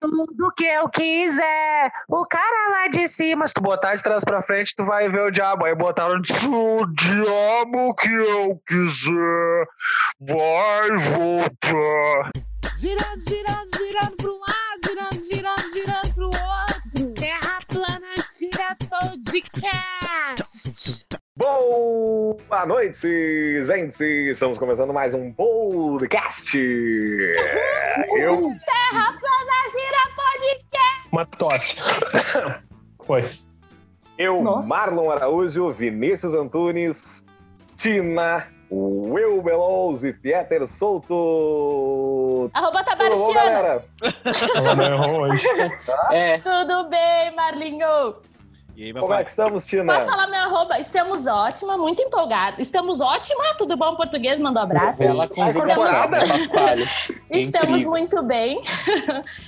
tudo que eu quiser. O cara lá de cima, se tu botar de trás pra frente, tu vai ver o diabo. Aí botaram o diabo que eu quiser vai voltar. Girando, girando, girando pro lado, girando, girando, girando pro outro. Terra plana gira podcast. Boa noite, gente! Estamos começando mais um podcast. Eu, Terra plana gira podcast. Uma tosse. Foi. eu Nossa. Marlon Araújo, Vinícius Antunes, Tina, Will Belows e Pieter Souto. Arroba Tudo bom, Tabaristiana. galera? Ela não errou hoje. É. Tudo bem, Marlinho? E aí, Como é papai? que estamos, Tina? Posso falar meu arroba? Estamos ótima, muito empolgada. Estamos ótima, tudo bom português? Mandou abraço. Bela conjugação, né, Pasquale? Estamos incrível. muito bem.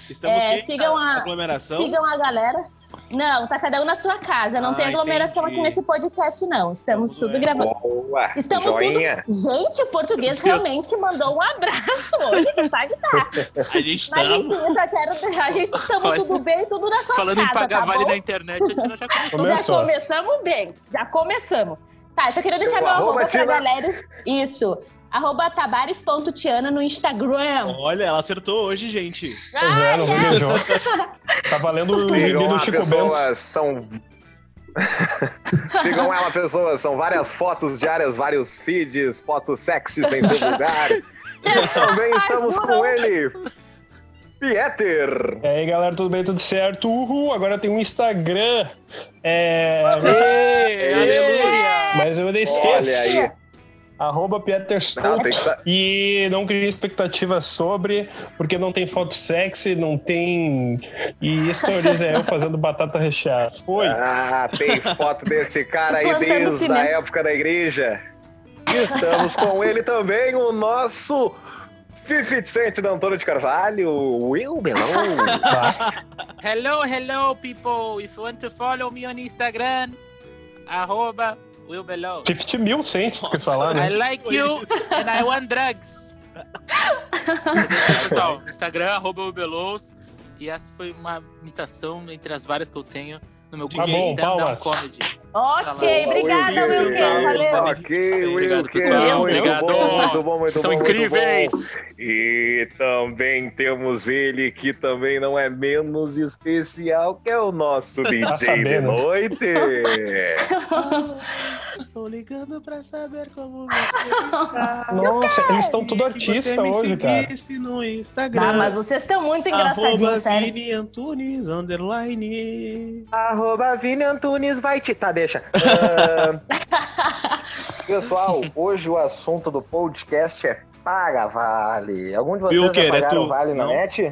Estamos É, sigam a- aglomeração. Sigam a galera. Não, tá cada um na sua casa. Não Ah, tem aglomeração entendi. aqui nesse podcast, não. Estamos Tudo bem. gravando. Boa, Estamos joinha. tudo. Gente, o português realmente mandou um abraço hoje, sabe tá. A gente Mas tá enfim, eu só quero. A gente estamos tudo bem, tudo na sua falando em casa, pagar tá vale bom? na internet, a Tina já começou. Começou. Já começamos bem, já começamos. Tá, eu só queria deixar meu arroba, arroba pra galera. Isso. Arroba tabares.tiana no Instagram. Olha, ela acertou hoje, gente. É, não Ai, gaguejou. Tá valendo o Sigam do Chico Bento. pessoas, são... Sigam ela, pessoas, são várias fotos diárias, vários feeds, fotos sexy sem ser lugar. E também estamos com ele, Pieter. E aí, galera, tudo bem? Tudo certo? Uhul, agora tem um Instagram. É... Ê, aleluia! Mas eu Olha esqueço. aí. Arroba Pieter Não, sa- E não crie expectativa sobre, porque não tem foto sexy, não tem. E stories é eu fazendo batata recheada. Foi. Ah, tem foto desse cara aí desde a época da igreja. Estamos com ele também, o nosso 50 Cent da Antônio de Carvalho, Will Melon. Hello, hello, people. If you want to follow me on Instagram, arroba Will Below. 50 mil cents, tu quis falar, I like you and I want drugs. Mas é isso, pessoal, Instagram, arroba Will. E essa foi uma imitação entre as várias que eu tenho no meu Tá curso de stand-up comedy. Ok, obrigada, Will, Wilker. Valeu. Ok, Will, Obrigado, que pessoal. muito Obrigado. bom, muito bom, muito São incríveis. E também temos ele que também não é menos especial, que é o nosso DJ de noite. Estou ligando pra saber como você está. Nossa, eles estão tudo artista me hoje, cara. no Instagram. Ah, mas vocês estão muito engraçadinhos, sério. Vini Antunes, underline. Arroba Vini Antunes vai te... Tá, deixa. Ah, pessoal, hoje o assunto do podcast é Paga Vale. Algum de vocês Wilker, já é pagaram tu? Vale na Não? net?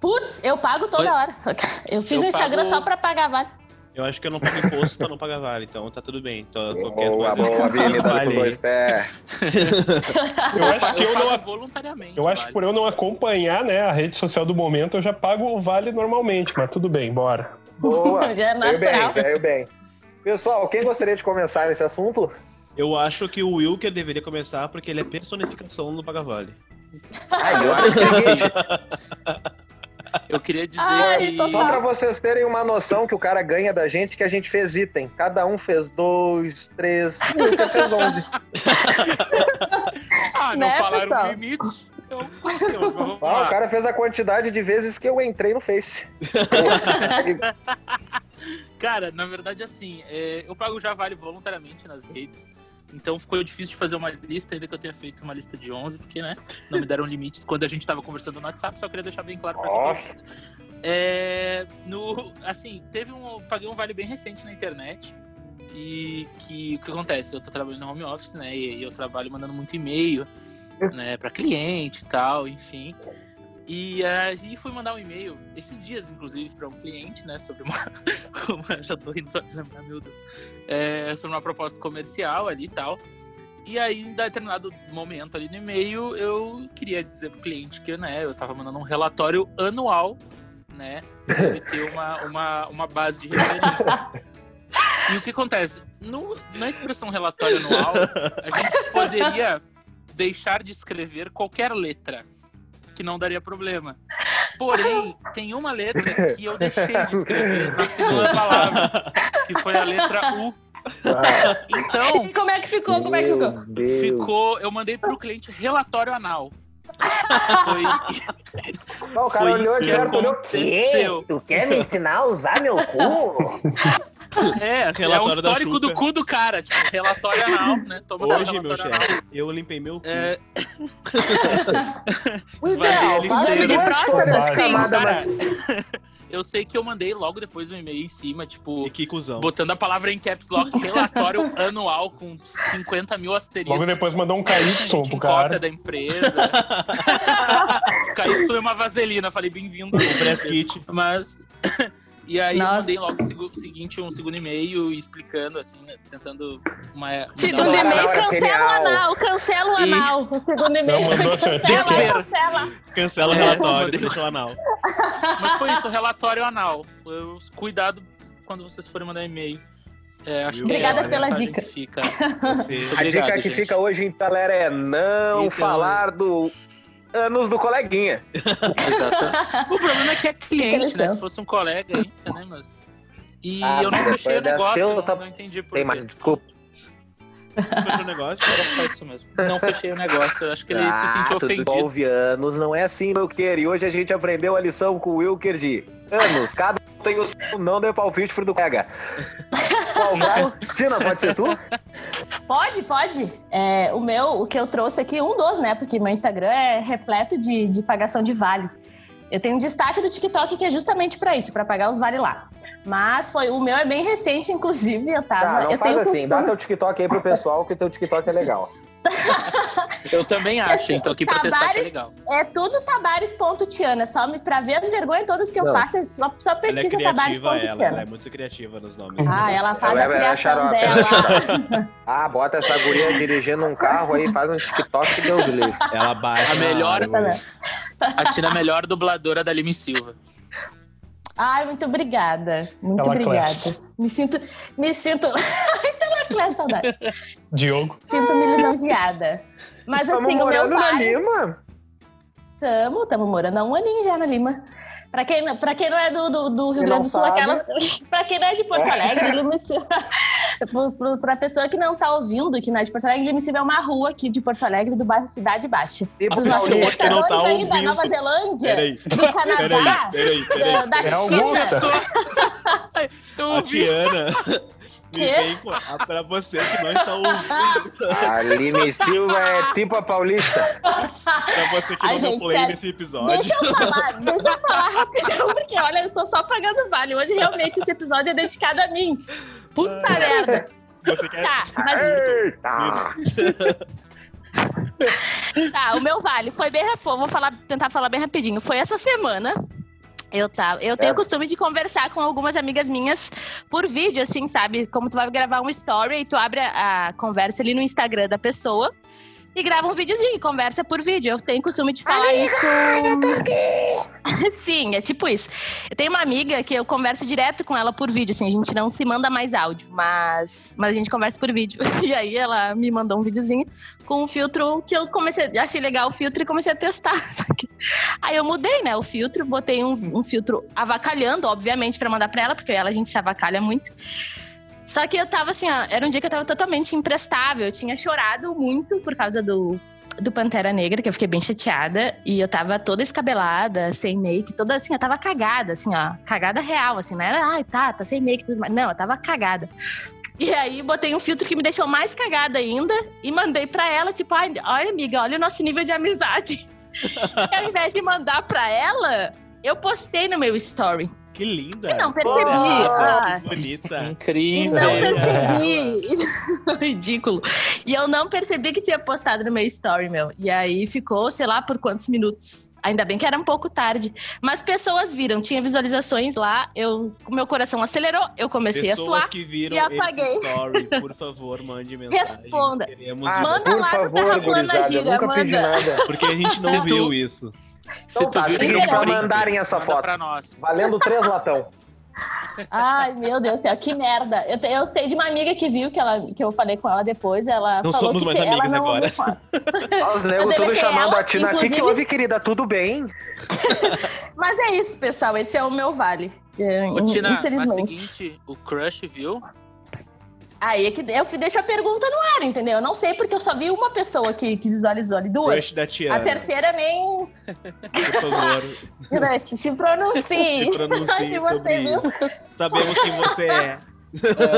Putz, eu pago toda Oi? hora. Eu fiz Eu o Instagram pago- só pra pagar vale. Eu acho que eu não pago imposto pra não pagar vale, então tá tudo bem. Então, qualquer Boa, coisa. boa, Vini, Vale. dois pés. Eu acho que eu pago não. voluntariamente. Eu acho que vale. por eu não acompanhar né, a rede social do momento, eu já pago o vale normalmente, mas tudo bem, bora. Boa, Já é veio bem, natural. veio bem. Pessoal, quem gostaria de começar nesse assunto? Eu acho que o Wilker deveria começar porque ele é personificação do Paga Vale. Ah, Eu acho que assim. Eu queria dizer Ai, que. Só pra vocês terem uma noção que o cara ganha da gente, que a gente fez item. Cada um fez dois, três, o Wilker fez onze. Ah, não Né, falaram pessoal? limites. Ah, o cara fez a quantidade de vezes que eu entrei no Face. Cara, na verdade, assim, é, eu pago já vale voluntariamente nas redes. Então ficou difícil de fazer uma lista, ainda que eu tenha feito uma lista de 11, porque, né, não me deram limites quando a gente tava conversando no WhatsApp, só queria deixar bem claro pra Ó. quem tá. É, no, assim, teve um, paguei um vale bem recente na internet, e que, o que acontece? Eu tô trabalhando no home office, né, e, e eu trabalho mandando muito e-mail, né, pra cliente e tal, enfim. E aí fui mandar um e-mail, esses dias, inclusive, para um cliente, né? Sobre uma. já tô rindo só de lembrar, meu Deus. É, sobre uma proposta comercial ali e tal. E aí, em determinado momento ali no e-mail, eu queria dizer pro cliente que, né, eu tava mandando um relatório anual, né? Pra ele ter uma, uma, uma base de referência. E o que acontece? No, na expressão relatório anual, a gente poderia deixar de escrever qualquer letra, que não daria problema. Porém, tem uma letra que eu deixei de escrever na segunda palavra, que foi a letra U. Então, E como é que ficou? Como é que ficou? Deus. ficou. Eu mandei pro cliente relatório anal. Foi, Ó, o cara Foi olhou isso e que aconteceu. "Quê? Tu quer me ensinar a usar meu cu? é, assim, é da histórico do cu do cara, tipo, relatório anal, né? Toma Hoje, meu chefe, eu limpei meu cu. É, de Exame de próstata, sim. cara, eu sei que eu mandei logo depois um e-mail em cima, tipo, E que cuzão. botando a palavra em caps lock, relatório anual com 50 mil asteriscos. Logo depois mandou um KY pro cópia cara. da empresa. Caiu foi uma vaselina, falei bem-vindo. O press kit. Mas. E aí Nossa. eu mandei logo o segu- seguinte, um segundo e-mail explicando, assim, né, tentando uma. uma- Segundo e-mail, é cancela o anal, cancela o E- anal. O segundo e-mail, Não, mandou cancela, cancela. Cancela o É, relatório, deixa o anal. Mas foi isso, relatório anal. Eu- cuidado quando vocês forem mandar e-mail. É, acho que Obrigada essa pela dica. Fica. Você- A Obrigado, dica que gente. fica hoje, então, galera, é não Então- falar do anos do coleguinha. Exato. O problema é que é cliente, né? Se fosse um colega ainda, né? Mas. E Ah, eu não fechei o negócio, eu não, tá- não entendi por Tem quê. desculpa. Fechou o negócio. Era só isso mesmo. Não fechei o negócio. Eu acho que ele se sentiu Ah, ofendido. envolve anos, não é assim, Wilker. E hoje a gente aprendeu a lição com o Wilker de anos. Cada um tem o seu, não dê palpite pro do colega. Qual vai? Tina, pode ser tu? Pode, pode. É, o meu, o que eu trouxe aqui, um dos, né? Porque meu Instagram é repleto de, de pagação de vale. Eu tenho um destaque do TikTok que é justamente pra isso, pra pagar os vale lá. Mas foi o meu é bem recente, inclusive. Eu tava. Tá, não eu faz tenho assim, costume. dá teu TikTok aí pro pessoal, que teu TikTok é legal. Eu também acho, hein? Tô aqui pra testar que é Tabares- legal. É tudo tabares.tiana. Só me, pra ver as vergonhas todas que eu Não. passo, é só, só Ela é pesquisa criativa, ela. Ela é tabares.tiana. muito criativa nos nomes. Ah, ela faz Ela a é- é criação é dela. xarope. Ah, bota essa guria dirigindo um carro aí, faz um TikTok que Deus livre. Ela bate A melhor- árvore. A Tina é a melhor dubladora da Lime Silva. Ai, muito obrigada. Muito Ela obrigada. Class. Me sinto. Me sinto. Ela Class, saudades. Diogo. Sinto-me lisonjeada. Mas Tamo assim, o meu morando na. Lima. Tamo, tamo morando há um aninho já na Lima. Pra quem, não- pra quem não é do, do, do Rio Quem Grande do Sul, sabe. aquela. pra quem não é de Porto Alegre, Lima Pro- Pra pessoa que não tá ouvindo, que não é de Porto Alegre, Lima Silva é uma rua aqui de Porto Alegre, do bairro Cidade Baixa. E Os nossos pessoa que não espectadores tá aí da. Nova Zelândia, Peraí, do Canadá, peraí, peraí, peraí. da, É China. Augusta. Eu A ouvi. Ah, pra você que não está ouvindo. A Lima Silva é tipo a paulista. Pra você que Ai, não deu gente, play sério. nesse episódio. Deixa eu falar, deixa eu falar rapidão, porque olha, eu tô só pagando vale. Hoje realmente esse episódio é dedicado a mim. Puta merda. Você quer... Tá, mas Eita! tá, o meu vale foi bem reforço. Vou falar, tentar falar bem rapidinho. Foi essa semana. Eu, tá, eu tenho É. o costume de conversar com algumas amigas minhas por vídeo, assim, sabe? Como tu vai gravar um story e tu abre a, a conversa ali no Instagram da pessoa e grava um videozinho, conversa por vídeo. Eu tenho costume de falar isso. Sim, é tipo isso. Eu tenho uma amiga que eu converso direto com ela por vídeo, assim, a gente não se manda mais áudio, mas, mas a gente conversa por vídeo. E aí ela me mandou um videozinho com um filtro que eu comecei, achei legal o filtro e comecei a testar. Aí eu mudei, né, o filtro, botei um, um filtro avacalhando, obviamente, pra mandar pra ela, porque ela a gente se avacalha muito. Só que eu tava assim, ó, era um dia que eu tava totalmente imprestável. Eu tinha chorado muito por causa do, do Pantera Negra, que eu fiquei bem chateada. E eu tava toda escabelada, sem make, toda assim, eu tava cagada, assim, ó. Cagada real, assim, não era, ai, tá, tá sem make tudo mais. Não, eu tava cagada. E aí botei um filtro que me deixou mais cagada ainda e mandei pra ela, tipo, ai, olha, amiga, olha o nosso nível de amizade. e ao invés de mandar pra ela, eu postei no meu story. Que linda. E não percebi. Ah, Ah, que bonita. e Incrível. não percebi. Ridículo. E eu não percebi que tinha postado no meu story, meu. E aí ficou, sei lá, por quantos minutos. Ainda bem que era um pouco tarde. Mas pessoas viram, tinha visualizações lá. Eu, meu coração acelerou, eu comecei a Pessoas suar. que viram e apaguei. esse story, por favor, mande mensagem. Responda. Queremos Ah. Manda por lá no favor, Terra Plana eu Gira, manda. nada. Porque a gente não viu isso. Se Então tu tá, tira um pra mandarem essa Manda foto. pra nós. Valendo três latão. Ai, meu Deus do céu, que merda. Eu, te- eu sei de uma amiga que viu que, ela, que eu falei com ela depois, ela Não falou somos que mais se ela amigas não... agora. Os Eu negros tudo chamando ela, a Tina. O que, inclusive- que houve, querida? Tudo bem? Mas é isso, pessoal, esse é o meu vale. Que, Ô, Tina, mas seguinte, o Crush viu? Aí é que eu deixo a pergunta no ar, entendeu? Eu não sei porque eu só vi uma pessoa que, que visualizou ali, duas. Crush da Tiana. A terceira nem Crush, se pronuncie. se pronuncie sobre viu? isso. Sabemos quem você é.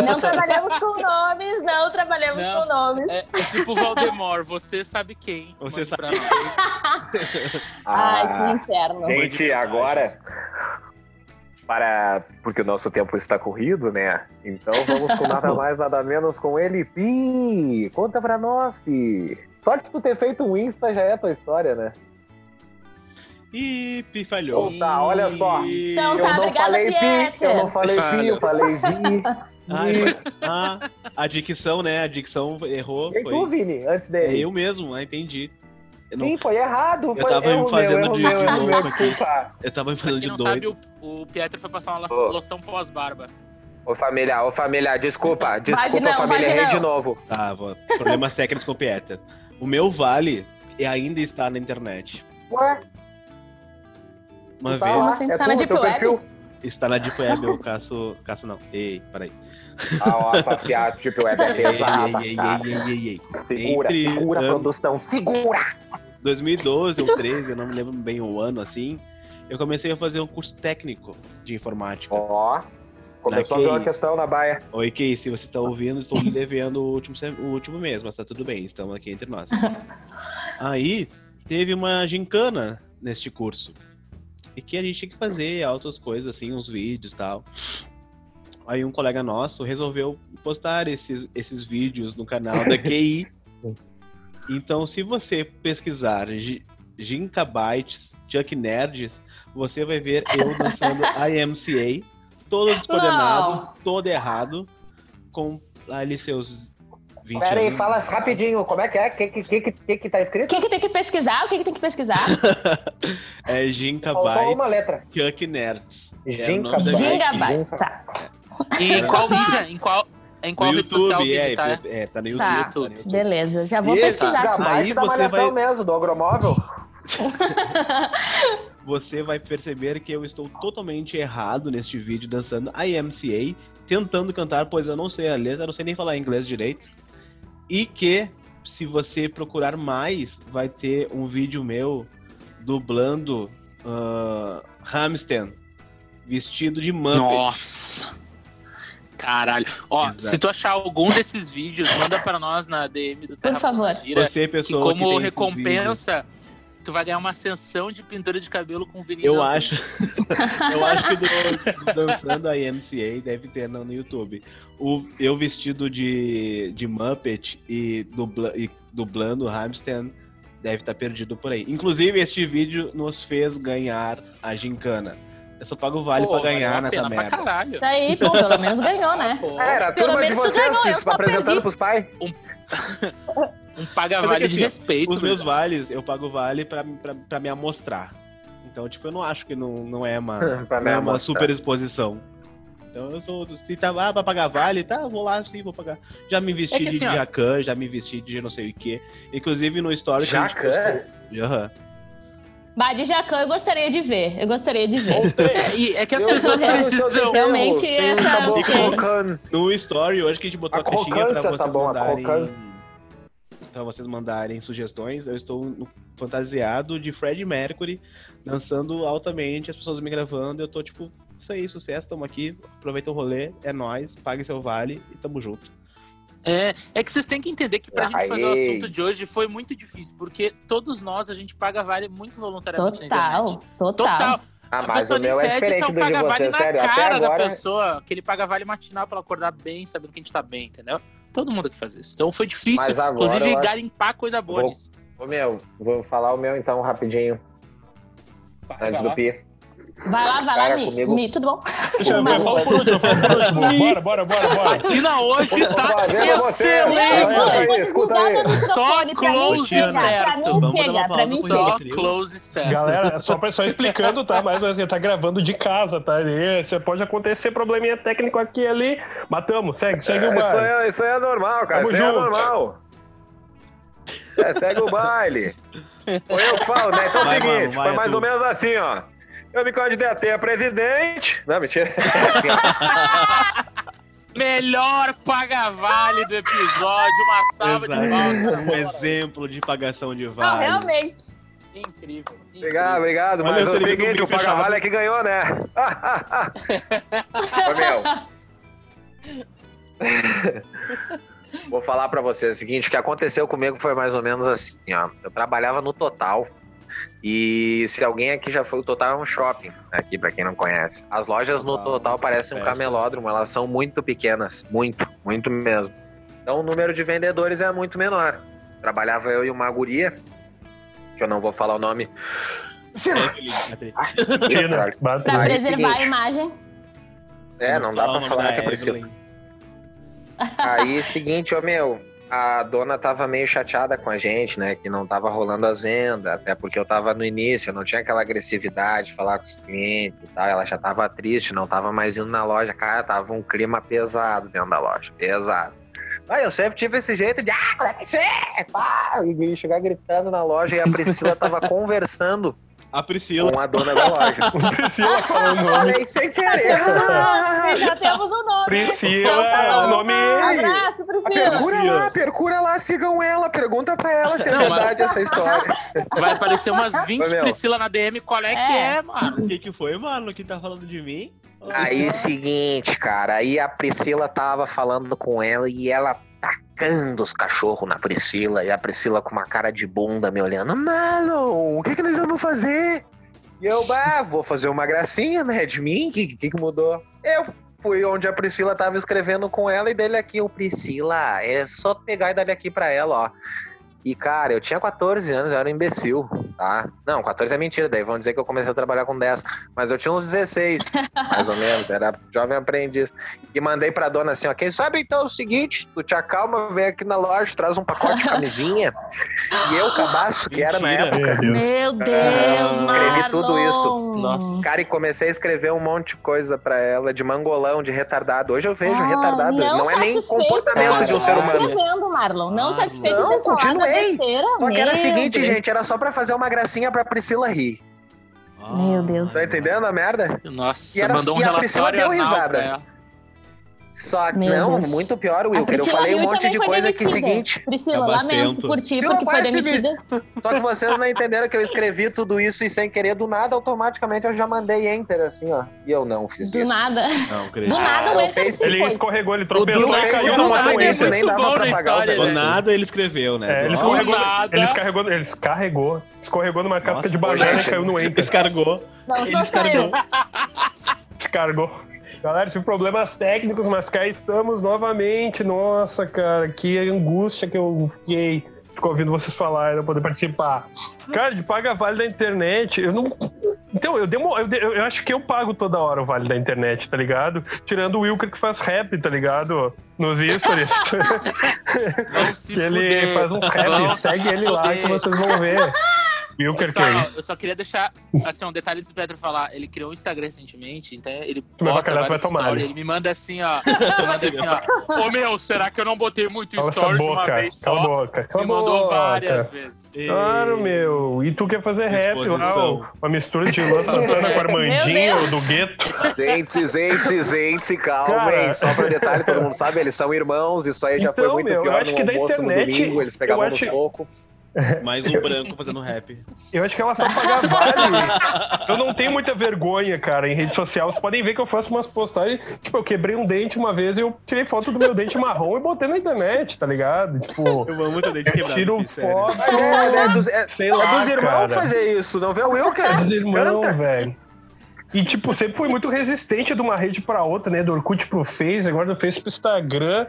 Não trabalhamos com nomes, não trabalhamos Não. com nomes. É, é tipo o Valdemar, você sabe quem. Você sabe pra nós. Ai, que Ah, inferno. Gente, agora. Para. Porque o nosso tempo está corrido, né? Então vamos com nada mais, nada menos com ele. Pi! Conta pra nós, Pi! Só de tu ter feito um Insta já é a tua história, né? Ih, Pi falhou. Então tá, olha só. Então eu tá, não obrigada, falei Pi, eu não falei Pi, eu falei Vi. Foi- ah, a dicção, né? A dicção errou. E tu, Foi... Vini, antes É dele? eu mesmo, ah, entendi. Eu, não- Sim, foi errado. Eu foi tava erro me fazendo meu, de- meu, de louco meu, aqui. eu tava me fazendo de não doido. sabe, o, o Pieter foi passar uma loção, Ô. loção pós-barba. Ô família, ô família, desculpa, desculpa Vaginão, família, errei de novo. Tá, vou. Problemas técnicos com o Pieter. O meu vale ainda está na internet. Ué, Uma tá vez. lá, Como assim? é Tá tu, na Deep Web? perfil? Está na Deep Web, eu caço. Caço não. Ei, peraí. Ah, ó, essas piadas, tipo, web é Ei, pesada, ei, ei, ei, ei, ei, ei. Segura, Entre segura produção, segura! 2012 ou 13, eu não me lembro bem o ano assim. Eu comecei a fazer um curso técnico de informática. Ó, começou a uma questão na baia. Oi, Kay, se você está ouvindo, estou lhe devendo o último, o último mês, mas tá tudo bem, estamos aqui entre nós. Aí teve uma gincana neste curso. E que a gente tinha que fazer altas coisas, assim, uns vídeos e tal. Aí um colega nosso resolveu postar esses, esses vídeos no canal da QI. Então, se você pesquisar Gi- Ginkabytes, Chuck Nerds, você vai ver eu dançando IMCA, todo descoordenado, Não. todo errado, com ali seus 20 Pera aí, anos. fala rapidinho, como é que é? O que, que, que, que, que tá O escrito? que, que tem que pesquisar? O que, que tem que pesquisar? É Ginkabytes, uma letra. Chuck Nerds. É o Ginkabytes. minha Gigabytes, Ginka- tá. E em qual mídia? Em qual, em qual No rede social YouTube, Vini, é, tá? é, tá no YouTube. Tá. tá no YouTube. Beleza, já vou E esse pesquisar aqui. Gigabyte Aí você vai- mesmo, do agromóvel. Você vai perceber que eu estou totalmente errado neste vídeo dançando IMCA, tentando cantar, pois eu não sei a letra, não sei nem falar inglês direito. E que, se você procurar mais, vai ter um vídeo meu dublando uh, Hamsten vestido de Muppet. Nossa! Caralho. Ó, Exato. se tu achar algum desses vídeos, manda pra nós na DM do Terra favor. Gira, Você, que pessoa que como tem esses vídeos, recompensa, tu vai ganhar uma ascensão de pintura de cabelo com vinil. Eu acho, eu acho que do, do dançando a IMCA deve ter no, no YouTube. O, eu vestido de, de Muppet e, dubla, e dublando Hamsten deve estar perdido por aí. Inclusive, este vídeo nos fez ganhar a gincana. Eu só pago vale pra ganhar nessa pena merda. Pra caralho. Isso aí, pô, pelo menos ganhou, né? Pô, Era, Pelo menos tu ganhou, eu se só apresentando perdi. pros pais. um paga-vale Mas é que de assim, respeito. Os meus vales, eu pago vale pra, pra, pra me amostrar. Então, tipo, eu não acho que não, não é uma, não é uma super exposição. Então eu sou. Se tá lá pra pagar vale, tá, vou lá sim, vou pagar. Já me vesti É que de assim. Jacan, já me vesti de não sei o que. Inclusive no story Jacan? Aham. Bah, de Jacan eu gostaria de ver. Eu gostaria de ver. É, é que as Eu pessoas precisam. Realmente, Tem essa- que- colocando. No story, hoje que a gente botou A a, caixinha pra tá vocês bom, a mandarem. Pra vocês mandarem sugestões, eu estou no- fantasiado de Fred Mercury, dançando altamente, as pessoas me gravando, eu tô tipo, isso aí, sucesso, tamo aqui, aproveita o rolê, é nóis, pague seu vale e tamo junto. É, é que vocês têm que entender que pra gente fazer o Aê. assunto de hoje foi muito difícil, porque todos nós a gente paga vale muito voluntariamente na Total, internet. total. Total. Ah, a mas pessoa o meu é pede, diferente então do de paga vale você, na sério. Cara da agora. pessoa, aquele paga vale matinal pra ela acordar bem, sabendo que a gente tá bem, entendeu? Todo mundo que faz isso. Então foi difícil, Mas agora inclusive, acho- garimpar coisa boa Vou- nisso. Ô meu, vou falar o meu então rapidinho, Vai, antes vai do lá. Vai lá, vai lá, Mi. comigo- Mi, tudo bom? Deixa eu ver, eu falo por último, eu falo por último. Bora, bora, bora, bora. A Tina hoje tá excelente. Só close chega. Pra certo. mim chega, pra mim chega. Só close certo. Galera, só, pra- só explicando, tá? Mais uma vez, ele tá gravando de casa, tá? E Você pode acontecer probleminha técnico aqui e ali. Matamos, segue, segue É, o aí, isso aí é normal, cara. Tamo isso aí é normal. É, segue o baile. Ou eu que falo, né? Então é o seguinte, mano, vai, foi mais tu. ou menos assim, ó. Eu me candidatei a presidente. Não, mentira. Melhor paga-vale do episódio. Uma salva de palmas. Um exemplo de pagação de Não, vale. realmente. Incrível. incrível. Obrigado, obrigado. Mas o seguinte, o Paga fechado. Vale é que ganhou, né? Ô, meu. Vou falar pra vocês o seguinte, o que aconteceu comigo foi mais ou menos assim, ó. Eu trabalhava no Total e se alguém aqui já foi, o Total é um shopping, aqui pra quem não conhece. As lojas no Total, Total parecem um camelódromo, elas são muito pequenas, muito, muito mesmo. Então o número de vendedores é muito menor. Trabalhava eu e uma guria, que eu não vou falar o nome. É, bate. Pra preservar a imagem. É, não dá pra falar que é Priscila. Evelyn. Aí, seguinte, ô meu, a dona tava meio chateada com a gente, né? Que não tava rolando as vendas, até porque eu tava no início, eu não tinha aquela agressividade de falar com os clientes e tal. Ela já tava triste, não tava mais indo na loja. Cara, tava um clima pesado dentro da loja, pesado. Aí eu sempre tive esse jeito de, ah, como é que você é? Pá, e chegar gritando na loja e a Priscila tava conversando A Priscila. com a dona da loja. Priscila falou o nome. Falei sem querer. Já temos o nome. Priscila Então tá é o nome. Abraço, Priscila. Percura lá, percura lá, sigam ela, pergunta pra ela se é Não, verdade essa história. Vai aparecer umas 20 Ô, meu. Priscila na DM. Qual é, que É. é, mano? O que, que foi, mano? Que tá falando de mim? Aí, seguinte, cara, aí a Priscila tava falando com ela e ela tacando os cachorros na Priscila e a Priscila com uma cara de bunda me olhando. Marlon, o que que nós vamos fazer? E eu, bah, vou fazer uma gracinha, né, de mim, o que, que que mudou? Eu fui onde a Priscila tava escrevendo com ela e dele aqui, o Priscila, é só pegar e dar aqui pra ela, ó. E, cara, eu tinha 14 anos, eu era um imbecil, tá? Não, 14 é mentira, daí vão dizer que eu comecei a trabalhar com 10. Mas eu tinha uns 16, mais ou menos, era jovem aprendiz. E mandei pra dona assim, ó, quem sabe então é o seguinte, tu te acalma, vem aqui na loja, traz um pacote de camisinha. e eu, cabaço, que era na época, Meu Deus. Meu Deus, escrevi tudo isso. Nossa. cara, e comecei a escrever um monte de coisa pra ela, de mangolão, de retardado. Hoje eu vejo Ah, retardado, não, é nem satisfeito, comportamento de um ser continua humano. escrevendo, Marlon. Não Ah, satisfeito não, continuei. Besteira. Só que era o seguinte, Deus. gente, era só pra fazer uma gracinha pra Priscila rir. Meu Deus. Tá entendendo a merda? Nossa, E era- mandou um e a Priscila deu risada. Só que Meu não, Deus. muito pior, Wilker. Eu falei um viu e monte de coisa que é o demitida. seguinte. Priscila, Cabacento. lamento por ti, porque foi demitida. Só que vocês não entenderam que eu escrevi tudo isso e sem querer, do nada, automaticamente eu já mandei enter, assim, ó. E eu não fiz Do isso. nada. Não, creio. Do nada o Enter se Ele foi. escorregou, ele tropeçou do e caiu no mato Inter. isso, nem dava pra pagar história, Do né? nada ele escreveu, né? É, ele Do- escorregou, nada. ele escorregou, ele escarregou, escorregou numa casca de banana e caiu no enter. Descargou. Não só eu. descargou. Galera, tive problemas técnicos, mas cá estamos novamente. Nossa, cara, que angústia que eu fiquei. Ficou ouvindo vocês falar e não poder participar. Cara, de paga vale da internet, eu não. Então, eu, demo, eu, eu acho que eu pago toda hora o vale da internet, tá ligado? Tirando o Wilker que faz rap, tá ligado? Nos stories. Que ele fuder. faz uns se Segue ele lá que vocês vão ver. Wilker Só, eu só queria deixar assim, um detalhe do Pedro falar. Ele criou um Instagram recentemente, então ele bota vários stories. né? Ele me manda assim, ó. Manda assim, ó. Ô meu, será que eu não botei muito Cala stories de uma boca. vez Cala a só? boca. Cala Me mandou boca. várias vezes. Claro, meu. E tu quer fazer rap lá, uma mistura de Luan Santana com Armandinho do gueto. Gente, gente, gente, calma, Cara. hein? Só pra detalhe, todo mundo sabe, eles são irmãos, isso aí já foi Então, muito meu, eu pior acho no que da almoço internet, no domingo, eles pegavam eu acho- no soco. Mais um branco fazendo rap. Eu acho que ela só paga vale. Eu não tenho muita vergonha, cara, em rede social. Vocês podem ver que eu faço umas postagens. Tipo, eu quebrei um dente uma vez e eu tirei foto do meu dente marrom e botei na internet, tá ligado? Tipo, Eu amo muito dente eu quebrado. tiro sério. foto. É, é, é, dos- é, Sei é lá, dos irmãos cara. fazer isso, não vê o É Wilker? dos irmãos, velho. E, tipo, sempre foi muito resistente de uma rede pra outra, né? Do Orkut pro Face, agora do Face pro Instagram.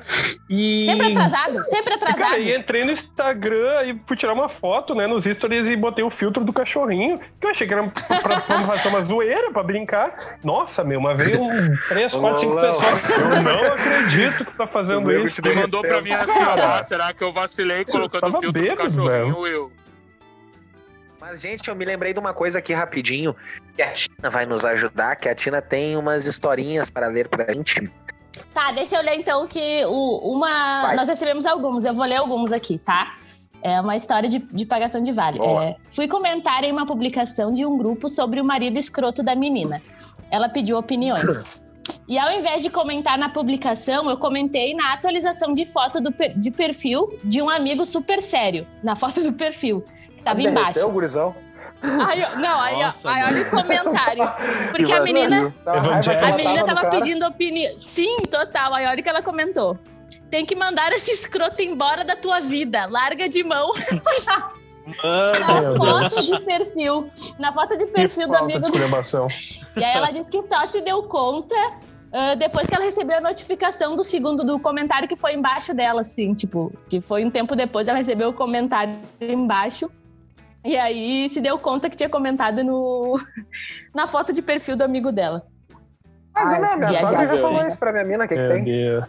E. Sempre atrasado, sempre E, atrasado. cara, e entrei no Instagram e fui tirar uma foto, né, nos stories e botei o filtro do cachorrinho, que eu achei que era pra, pra, pra fazer uma zoeira, pra brincar. Nossa, meu, mas veio um, três, quatro, cinco pessoas. Eu não acredito que tá fazendo isso. Ele mandou pra mim assim, ó, ah, será que eu vacilei colocando o filtro bêbado, do cachorrinho eu? Mas, gente, eu me lembrei de uma coisa aqui rapidinho, que a Tina vai nos ajudar, que a Tina tem umas historinhas para ler pra gente. Tá, deixa eu ler então que o, uma. Vai. Nós recebemos alguns, eu vou ler alguns aqui, tá? É uma história de, de pagação de vale. É, fui comentar em uma publicação de um grupo sobre o marido escroto da menina. Ela pediu opiniões. E ao invés de comentar na publicação, eu comentei na atualização de foto do de perfil de um amigo super sério. Na foto do perfil, tava Derreteu, embaixo. gurizão? Aí, não, aí, ó, Nossa, aí olha o comentário. Porque Que a menina, Tá, que a menina tava pedindo opinião. Sim, total. Aí olha o que ela comentou. Tem que mandar esse escroto embora da tua vida. Larga de mão Mano, na foto Deus. de perfil. Na foto de Que perfil do falta amigo. de. E aí ela disse que só se deu conta ah, depois que ela recebeu a notificação do segundo do comentário que foi embaixo dela, assim, tipo, que foi um tempo depois ela recebeu o comentário embaixo. E aí se deu conta que tinha comentado no na foto de perfil do amigo dela. Mas, Ai, né, minha viajado. sogra já falou isso pra minha mina, o que, que Meu tem? Deus.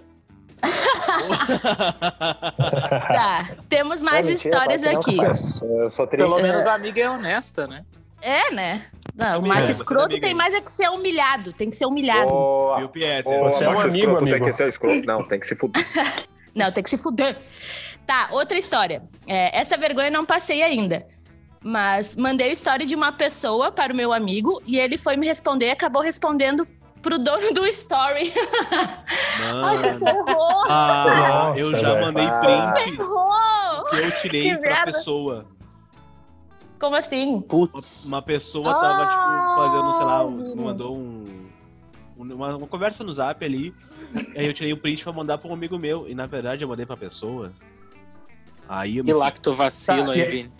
Tá, temos mais É mentira, histórias aqui. Pelo menos a amiga é honesta, né? É, né? Não, o macho é escroto tem mais é que ser humilhado, tem que ser humilhado. Boa. Viu, Pieter? Boa, Você é um macho amigo, escroto, amigo. Tem que ser escroto. Não, tem que se fuder. Não, tem que se fuder. Tá, outra história. É, essa vergonha eu não passei ainda. Mas mandei a história de uma pessoa para o meu amigo e ele foi me responder e acabou respondendo pro dono do story. Ai, Mano. errou! Ah, eu Nossa, já velho. mandei Ah. print Errou! que eu tirei Que pra merda. pessoa. Como assim? Putz. uma pessoa tava, tipo, fazendo, sei lá, um- Ah, mandou um. um- Uma, uma conversa no zap ali. E aí eu tirei o print pra mandar pra um amigo meu. E na verdade eu mandei pra pessoa. Aí eu me Que lá que tu vacilo Tá, aí, e- Vini.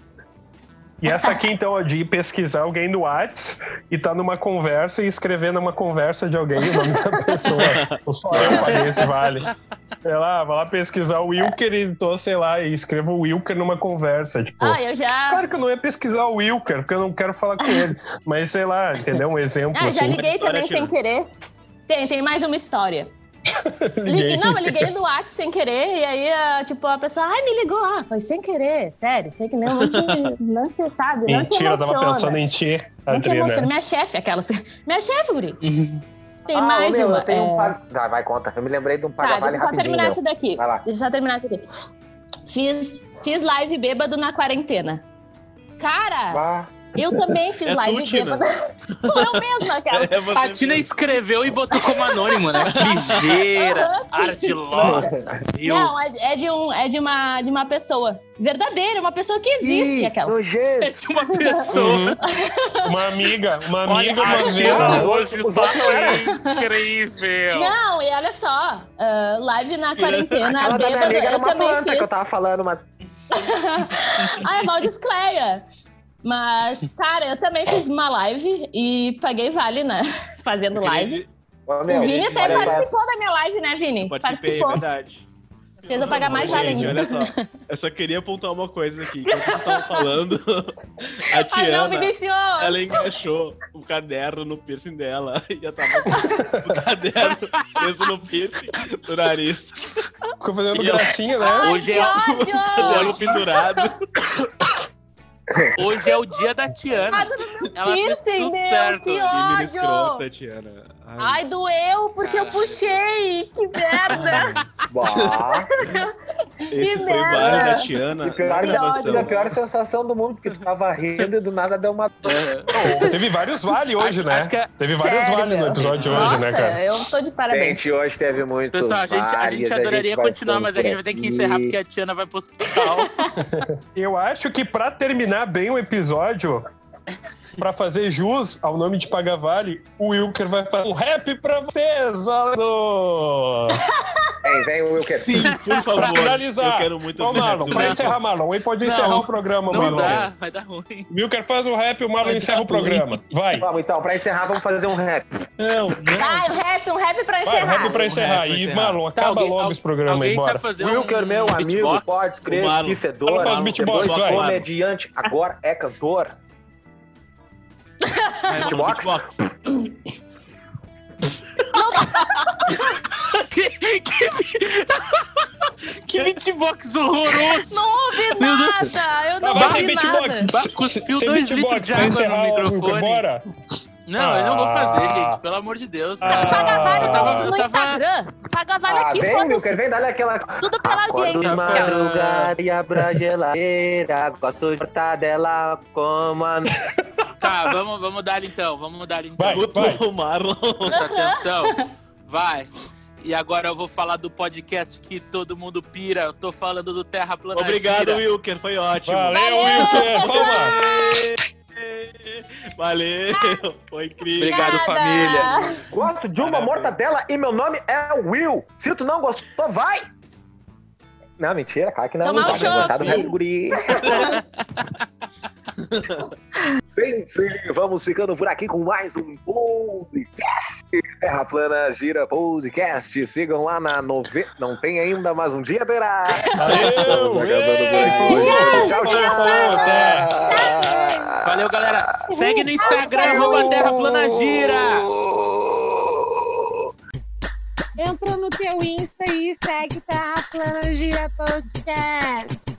E essa aqui, então, é de pesquisar alguém no Whats e tá numa conversa e escrever numa conversa de alguém o nome da pessoa. Ou só eu paguei esse vale. Sei lá, vai lá pesquisar o Wilker e tô, sei lá, e escrevo o Wilker numa conversa. Tipo, Ah, eu já. claro que eu não ia pesquisar o Wilker, porque eu não quero falar com ele. Mas sei lá, entendeu? Um exemplo Ah, já assim. liguei História, também sem querer. Tem, tem mais uma história. Liguei, não, eu liguei no WhatsApp sem querer, e aí, a, tipo, a pessoa, ai, me ligou. Ah, foi sem querer, sério, sei que não, não te, não te sabe, não te Mentira, eu tava emociona. pensando em ti, Não te Adriana. emociona. Minha chefe, aquela. Minha chefe, guri. Tem Ah, mais meu, uma. Eu tenho é, um pag... Tá, vai, conta. Eu me lembrei de um Tá, paga-vale deixa eu só rapidinho. terminar essa daqui. Vai lá. Deixa eu só terminar essa aqui. Fiz, fiz live bêbado na quarentena. Cara, Vá. Eu também fiz É live Tina. bêbada. Sou eu mesma, cara. É A Tina mesmo. escreveu e botou como anônimo, né? Ligeira, ardilosa, viu? Não, é, é de, um, é de, uma, de uma pessoa verdadeira, uma pessoa que existe, Ih, aquelas. É de uma pessoa. Uhum. Uma amiga, uma Olha, amiga, a uma Tina hoje tá eram. incrível. Não, e olha só, ah, live na quarentena, Aquela minha bêbada, amiga era eu uma também planta fiz. que eu tava falando, mas Ah, é Valdiscleia. Mas, cara, eu também fiz uma live e paguei vale, né? Fazendo live. Ô, O Vini até olha participou da minha live, né, Vini? Eu é Participou. verdade. Fez eu pagar mais vale Gente, ainda. olha só. Eu só queria apontar uma coisa aqui. Enquanto vocês estavam falando, a Ai, Tiana, não, Vinicius! ela encaixou o caderno no piercing dela e já tava com o caderno preso no piercing do nariz. Ficou fazendo E ela- gracinha, né? Ai, Hoje é- O caderno ódio! pendurado. Hoje é o dia da Tiana. Ela fez tudo meu, certo. que ódio! escrota, Tiana. Ai, Ai, doeu porque eu Cara. puxei! Que merda! Esse foi o merda. bar da Tiana. E pior, Que da, a pior sensação do mundo, porque tu tava rindo e do nada deu uma. Pô, Teve vários vale hoje, Acho- né? acho que é- Teve vários Sério, vale no episódio de hoje, né, cara? eu tô de parabéns. Gente, hoje teve muitos Pessoal, a gente, a vales, gente adoraria vai continuar, ficando mas a gente vai ter que encerrar porque a Tiana vai pro hospital. Eu acho que pra terminar bem o episódio, pra fazer jus ao nome de Pagavale, o Wilker vai fazer um rap pra vocês, valendo! Vem, vem, Wilker. Sim, por favor. Pra finalizar. Eu quero muito Ô, Marlon, pra encerrar, Marlon, aí pode Não, encerrar o programa, Não Marlon. dá, vai dar ruim. Wilker faz o rap, o Marlon Vai encerra o programa. Vai. Vamos então, pra encerrar, vamos fazer um rap. Não, não. Ah, um rap, um rap pra Vai, encerrar. rap pra encerrar. rap pra E, encerrar. Marlon, Tá, acaba alguém- logo al- esse programa aí, Alguém bora. sabe fazer um Wilker, meu amigo, beatbox? pode crer, O Marlon. faz beatbox, vai. comediante, agora é cantor. Beatbox? beatbox. que, que, que beatbox horroroso! Não ouvi Meu Deus. nada, eu Ah, não vai ouvi ser beatbox. nada. Se- cuspiu se- dois sem litros beatbox de água no microfone. Bora. Não, eu não vou fazer, Ah. gente, pelo amor de Deus. Ah. Paga vale Eu tava- no, tava- Instagram. Paga vale Ah, aqui, vem, foda-se. Vem, dá aquela... Tudo pela Acordo audiência. madrugada e abro a geladeira, gosto de mortadela como a... Tá, vamos, vamos dar então, vamos dar então. Vai, vai. Marlon. Presta atenção. Vai. E agora eu vou falar do podcast que todo mundo pira. Eu tô falando do Terra Plana Obrigado, Gira. Wilker. Foi ótimo. Valeu, Valeu. Wilker. Palmas. Valeu. Foi incrível. Obrigado, Nada. família. Gosto de uma Parabéns. mortadela e meu nome é Will. Se tu não gostou, vai! Não, mentira, cara, que não. Tomar não chopp. né, guri? sim, sim, vamos ficando por aqui com mais um podcast. Terra Plana Gira Podcast. Sigam lá na nove... Não tem ainda, mas um dia terá. Valeu. Tchau, tchau. até. Valeu, galera. Segue no Instagram, arroba Terra Plana Gira. Entra no teu Insta e segue Terra Plana Gira Podcast.